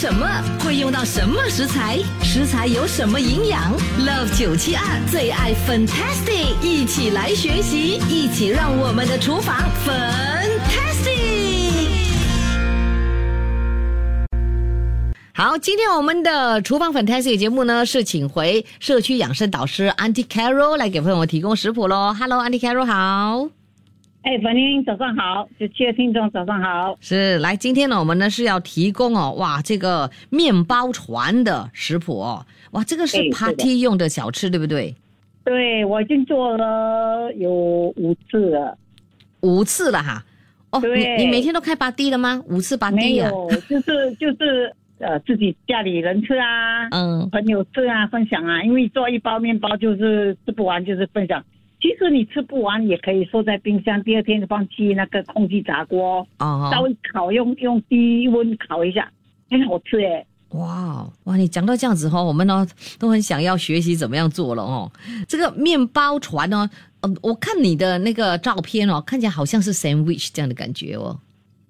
什么？会用到什么食材？食材有什么营养？Love 九七二最爱 Fantastic，一起来学习，一起让我们的厨房 Fantastic。好，今天我们的厨房 Fantastic 节目呢，是请回社区养生导师 Auntie Carol 来给朋友们提供食谱喽。Hello，Auntie Carol 好。哎，粉玲早上好，九七的听众早上好。是，来，今天呢，我们呢是要提供哦，哇，这个面包船的食谱哦，哇，这个是 party 用的小吃，对不对？对，我已经做了有五次了，五次了哈。哦，你你每天都开 party 的吗？五次 party 啊？没有，就是就是呃自己家里人吃啊，嗯，朋友吃啊，分享啊。因为做一包面包就是吃不完，就是分享。其实你吃不完也可以收在冰箱，第二天放去那个空气炸锅，哦，稍微烤，用用低温烤一下，很好吃哎。哇哇，你讲到这样子哦，我们呢都很想要学习怎么样做了哦。这个面包船呢，嗯，我看你的那个照片哦，看起来好像是 sandwich 这样的感觉哦。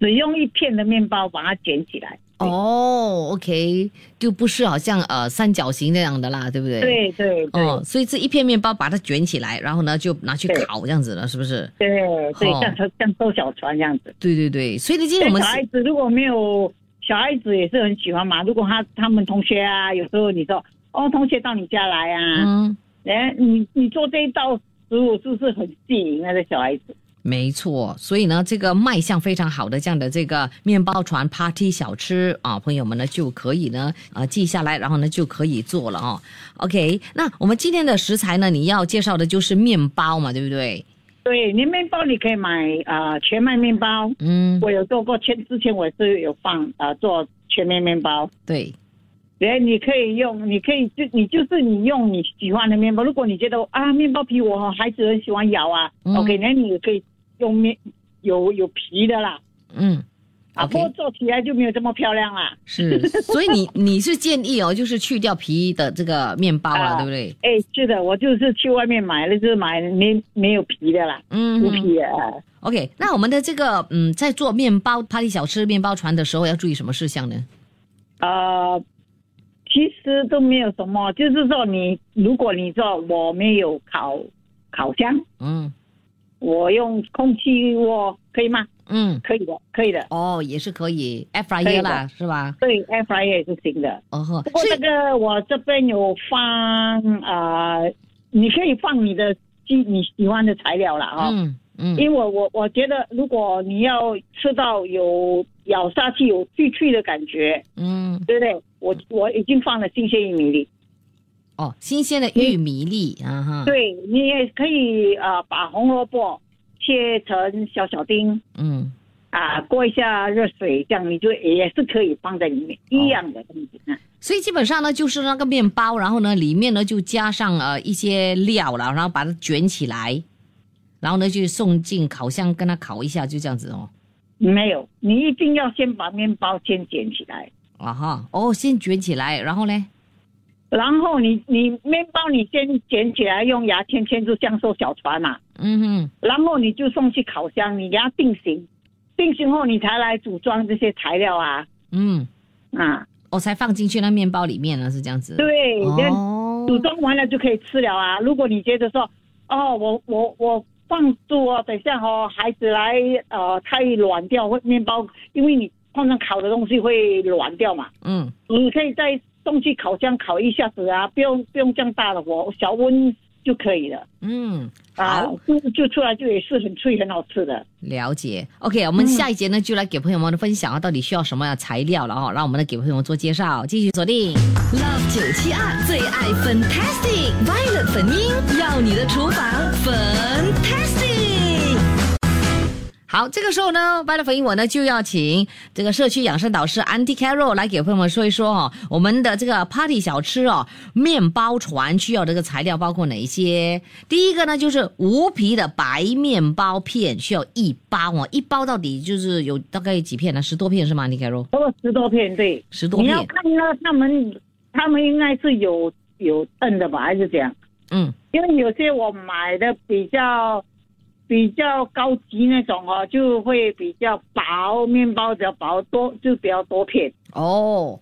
只用一片的面包把它卷起来。哦，OK，就不是好像呃三角形那样的啦，对不对？。对对对。哦，所以这一片面包把它卷起来，然后呢就拿去烤这样子了，是不是？对对哦，像像坐小船这样子。对对对，所以呢，今天我们小孩子如果没有小孩子也是很喜欢嘛。如果他他们同学啊，有时候你说哦，同学到你家来啊，嗯，哎、你你做这一道食物是不是很吸引那个小孩子？没错，所以呢，这个卖相非常好的这样的这个面包船 party 小吃啊，朋友们呢就可以呢啊记下来，然后呢就可以做了哦。OK，那我们今天的食材呢，你要介绍的就是面包嘛，对不对？对，你面包你可以买啊、呃全麦面包，嗯，我有做过，前之前我是有放啊、呃做全麦面包。对，对，你可以用，你可以就你就是你用你喜欢的面包。如果你觉得啊，面包皮我孩子很喜欢咬啊、嗯 o k 那你也可以用面有有皮的啦。嗯啊，不过做起来就没有这么漂亮啦。是，所以你 你是建议哦，就是去掉皮的这个面包了，啊对不对？哎，是的，我就是去外面买了，就是买没没有皮的啦，嗯无皮的。啊 OK，那我们的这个嗯，在做面包 party 小吃面包船的时候，要注意什么事项呢？呃，其实都没有什么，就是说你如果你说我没有烤烤箱，嗯我用空气锅可以吗？嗯，可以的，可以的。哦，也是可以 air fryer 的啦，是吧？对，air fryer 也是行的。哦呵，不过这个我这边有放啊、呃你可以放你的基你喜欢的材料了哦、嗯嗯因为我我我觉得，如果你要吃到有咬下去有脆脆的感觉，嗯，对不对？我我已经放了新鲜玉米粒，哦，新鲜的玉米粒啊哈，，对你也可以啊、呃把红萝卜切成小小丁嗯啊、过一下热水，这样你就也是可以放在里面，一样的东西啊。所以基本上呢，就是那个面包，然后呢，里面呢就加上呃一些料了，然后把它卷起来，然后呢就送进烤箱跟它烤一下，就这样子哦。没有，你一定要先把面包先卷起来，啊哈，哦，先卷起来，然后呢，然后你你面包你先捡起来，用牙签签住像艘小船嘛，嗯哼，然后你就送去烤箱，你给它定型，定型后你才来组装这些材料啊。嗯，啊，我、才放进去那面包里面了，是这样子。对，哦，组装完了就可以吃了啊。如果你觉得说，哦，我我我放住哦，等一下哦，孩子来呃太软掉，会面包，因为你通常烤的东西会软掉嘛，嗯，你可以再送去烤箱烤一下子啊，不用不用这样大的火，小温就可以了嗯，啊好，，就就出来就也是很脆很好吃的。了解。OK，我们下一节呢就来给朋友们分享啊，到底需要什么样的材料了哦，让我们来给朋友们做介绍，继续锁定。Love 九七二最爱 Fantastic Violet 粉音，要你的厨房 Fantastic。好，这个时候呢，Violet 粉音我呢就要请这个社区养生导师 Auntie Carol 来给朋友们说一说哦，我们的这个 Party 小吃哦，面包船需要这个材料包括哪一些？第一个呢就是无皮的白面包片，需要一包哦，一包到底就是有大概几片呢？十多片是吗？Auntie Carol？差不多十多片，对，十多片你要看呢，他们他们应该是有有炖的吧，还是怎样？嗯因为有些我买的比较比较高级那种哦，就会比较薄，面包比较薄，多就比较多片。哦，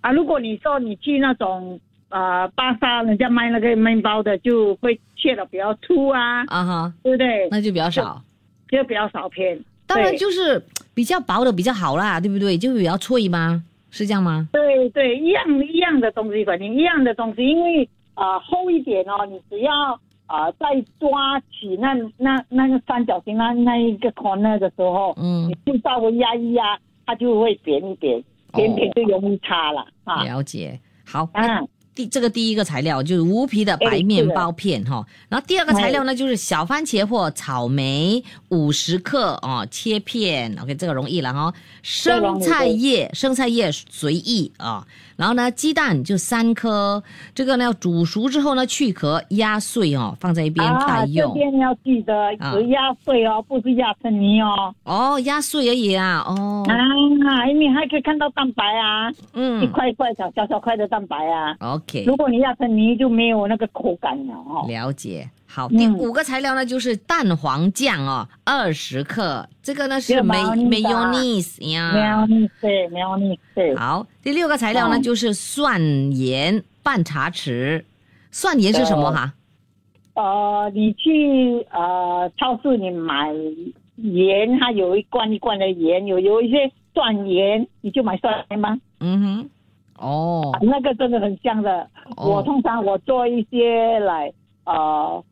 啊，如果你说你去那种呃巴萨，人家卖那个面包的，就会切的比较粗啊，啊哈，对不对？那就比较少。就比较少片。当然就是比较薄的比较好啦，对不对？就比较脆吗？是这样吗？对对，一样一样的东西，反正一样的东西，因为啊、呃厚一点哦，你只要啊、呃再抓起那那那个三角形那那一个 corner 的时候，嗯你，就稍微压一压，它就会扁一点，扁扁就容易擦了、啊。了解。好，嗯，第这个第一个材料就是无皮的白面包片哈，然后第二个材料呢就是小番茄或草莓五十克哦，切片，OK 这个容易了哈。生菜叶，生菜叶随意啊、然后呢鸡蛋就三颗，这个呢要煮熟之后呢去壳压碎哦，放在一边待啊，这用。边要记得啊只压碎哦，不是压成泥哦。哦，压碎而已啊，哦，啊，因为还可以看到蛋白啊，嗯一嗯块一块小小小块的蛋白啊。，OK。如果你压成泥，就没有那个口感了哦。了解。好，嗯第五个材料呢就是蛋黄酱哦，二十克，这个呢是有美 mayonnaise 美 mayonnaise 没呀。有你对，没有你对。好，第六个材料呢哦就是蒜盐半茶匙，蒜盐是什么哈？呃，你去呃超市你买盐，它有一罐一罐的盐，有有一些蒜盐，你就买蒜盐吗。嗯哼，哦，那个真的很香的。哦我通常我做一些来呃，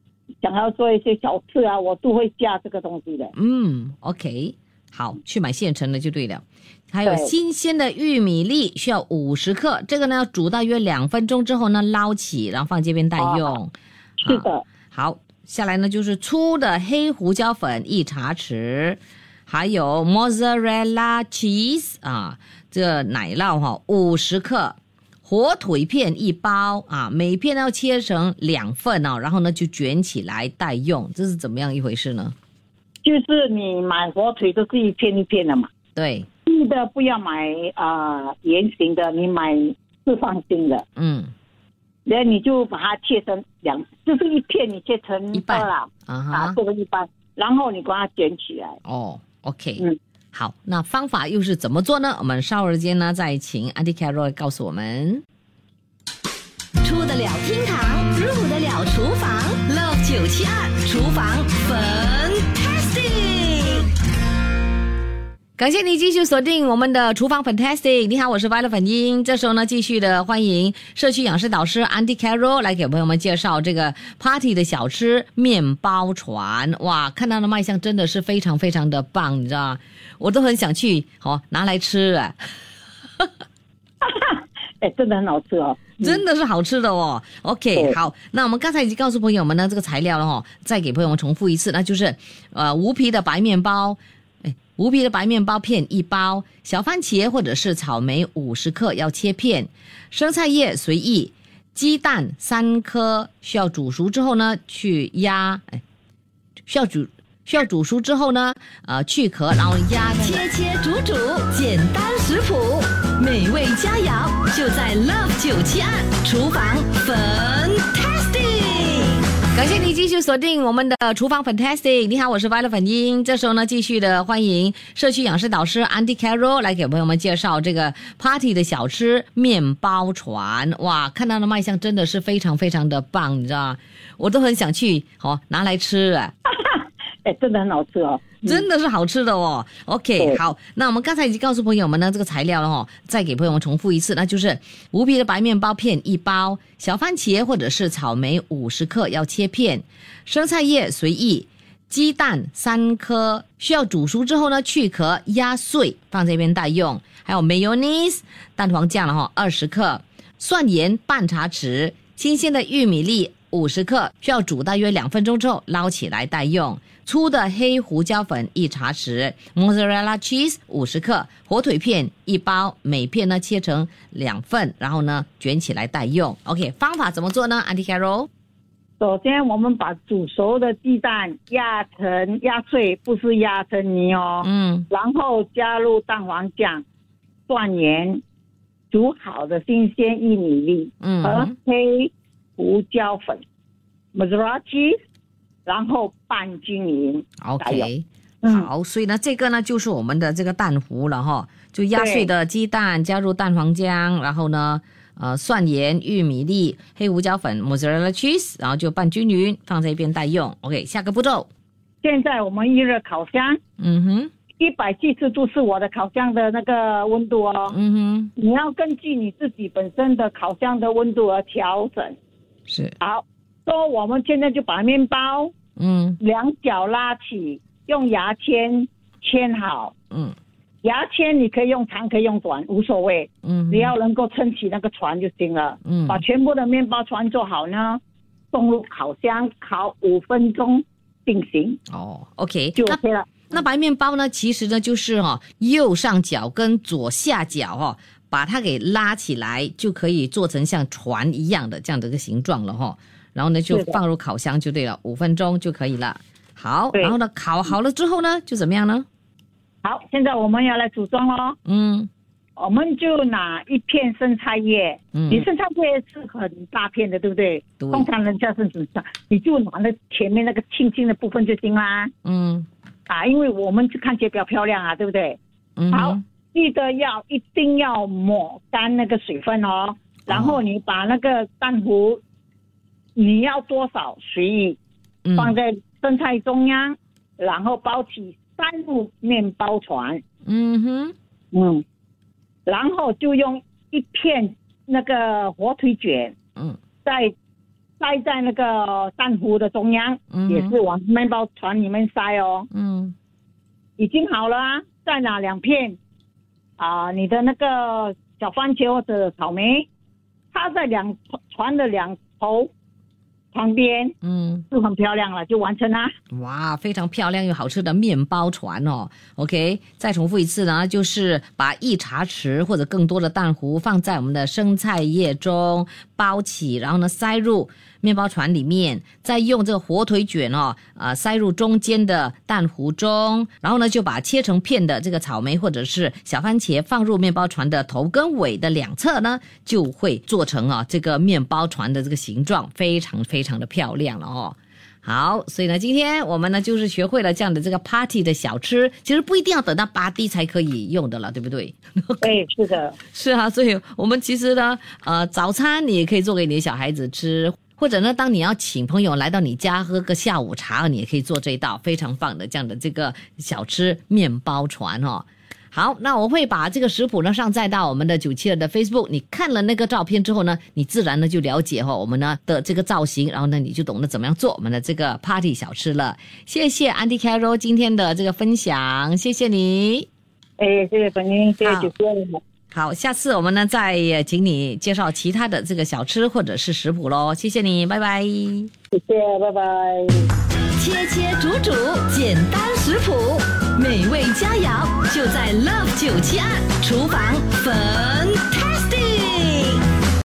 想要做一些小吃啊，我都会加这个东西的。嗯，OK，好，去买现成的就对了。还有新鲜的玉米粒需要五十克，这个呢要煮大约两分钟之后呢捞起，然后放这边待用。是的，好，下来呢就是粗的黑胡椒粉一茶匙，还有 mozzarella cheese 啊，这奶酪哈五十克，火腿片一包啊，每片要切成两份哦，然后呢就卷起来待用，这是怎么样一回事呢？就是你买火腿都是一片一片的嘛。对，记得不要买啊、呃圆形的，你买四方形的，嗯然后你就把它切成两，就是一片你切成一半二啦，啊这个一半，然后你把它卷起来。哦，OK，嗯好，那方法又是怎么做呢？我们稍后间呢再请 Andy Carroll 告诉我们。出得了厅堂，入得了厨房，Love 九七二厨房粉。感谢你继续锁定我们的厨房 Fantastic。你好，我是 Violet 粉英。这时候呢，继续的欢迎社区养生导师 Andy Carroll 来给朋友们介绍这个 Party 的小吃面包船。哇，看到的卖相真的是非常非常的棒，你知道吗？我都很想去哦拿来吃啊，哎，真的很好吃哦。真的是好吃的哦。OK，好，那我们刚才已经告诉朋友们呢这个材料了哈、再给朋友们重复一次，那就是呃无皮的白面包。无皮的白面包片一包，小番茄或者是草莓五十克要切片，生菜叶随意，鸡蛋三颗，需要煮熟之后呢去压，哎，需要煮需要煮熟之后呢，呃去壳，然后压切切煮煮，简单食谱，美味佳肴就在 Love 九七二厨房粉。感谢你继续锁定我们的厨房 Fantastic。你好，我是 Violet 粉英。这时候呢，继续的欢迎社区养生导师 Andy Carroll 来给朋友们介绍这个 Party 的小吃面包船。哇，看到的卖相真的是非常非常的棒，你知道吗？我都很想去哦拿来吃啊。哎，真的很好吃哦。真的是好吃的哦。OK，好，那我们刚才已经告诉朋友们呢这个材料了哦，再给朋友们重复一次，那就是无皮的白面包片一包，小番茄或者是草莓五十克要切片，生菜叶随意。鸡蛋三颗，需要煮熟之后呢，去壳压碎，放这边待用。还有 mayonnaise 蛋黄酱了哈，二十克，蒜盐半茶匙，新鲜的玉米粒五十克，需要煮大约两分钟之后捞起来待用。粗的黑胡椒粉一茶匙，mozzarella cheese 五十克，火腿片一包，每片呢切成两份，然后呢卷起来待用。OK，方法怎么做呢？Auntie Carol，首先，我们把煮熟的鸡蛋压成压碎，不是压成泥哦。嗯然后加入蛋黄酱、蒜盐、煮好的新鲜玉米粒和嗯黑胡椒粉、mozzarella cheese，然后拌均匀。，OK。嗯，好，所以呢，这个呢就是我们的这个蛋糊了哈，就压碎的鸡蛋加入蛋黄浆，然后呢，呃，蒜盐、玉米粒、黑胡椒粉、mozzarella cheese，然后就拌均匀，放在一边待用。OK，下个步骤。现在我们预热烤箱，嗯哼，一百七十度是我的烤箱的那个温度哦。嗯哼，你要根据你自己本身的烤箱的温度而调整。是，好，说我们现在就把面包嗯。两角拉起，用牙签签好。嗯。牙签你可以用长，可以用短，无所谓，嗯，只要能够撑起那个船就行了。嗯。把全部的面包船做好呢，送入烤箱烤五分钟定型。哦，OK，就那 OK 了。那白面包呢，其实呢就是哈、右上角跟左下角哈、把它给拉起来，就可以做成像船一样的这样的一个形状了哈、然后呢，就放入烤箱就对了，五分钟就可以了。好，然后呢，烤好了之后呢，就怎么样呢？好，现在我们要来组装喽。嗯我们就拿一片生菜叶，嗯你生菜叶是很大片的，对不对？对通常人家是怎么样？你就拿那前面那个青青的部分就行啦。嗯啊，因为我们就看起来比较漂亮啊，对不对？嗯，好，记得要一定要抹干那个水分哦，然后你把那个蛋糊，你要多少随意，嗯。放在生菜中央，然后包起三副面包船，嗯哼，嗯，然后就用一片那个火腿卷，嗯。在塞在那个蛋糊的中央，嗯也是往面包船里面塞哦。嗯。已经好了啊，再拿两片啊、你的那个小番茄或者草莓，插在两船的两头旁边，嗯。就很漂亮了，就完成啦。哇，非常漂亮又好吃的面包船哦。OK，再重复一次呢，就是把一茶匙或者更多的蛋糊放在我们的生菜叶中包起，然后呢塞入面包船里面，再用这个火腿卷哦，呃塞入中间的蛋糊中，然后呢就把切成片的这个草莓或者是小番茄放入面包船的头跟尾的两侧呢，就会做成啊这个面包船的这个形状，非常非常的漂亮了哦。好，所以呢，今天我们呢就是学会了这样的这个 party 的小吃，其实不一定要等到八 D 才可以用的了，对不对？对，是的，是啊，所以我们其实呢，呃，早餐你也可以做给你的小孩子吃，或者呢，当你要请朋友来到你家喝个下午茶，你也可以做这一道非常棒的这样的这个小吃面包船哦。好，那我会把这个食谱呢上载到我们的九七二的 Facebook。你看了那个照片之后呢，你自然呢就了解哈、我们呢的这个造型，然后呢你就懂得怎么样做我们的这个 party 小吃了。谢谢 Andy Carol 今天的这个分享，谢谢你。哎，谢谢本英，谢谢好主持人。好，下次我们呢再呃请你介绍其他的这个小吃或者是食谱喽。谢谢你，拜拜。谢谢，拜拜。切切煮煮，简单食谱，美味佳肴就在 Love 九七二厨房，粉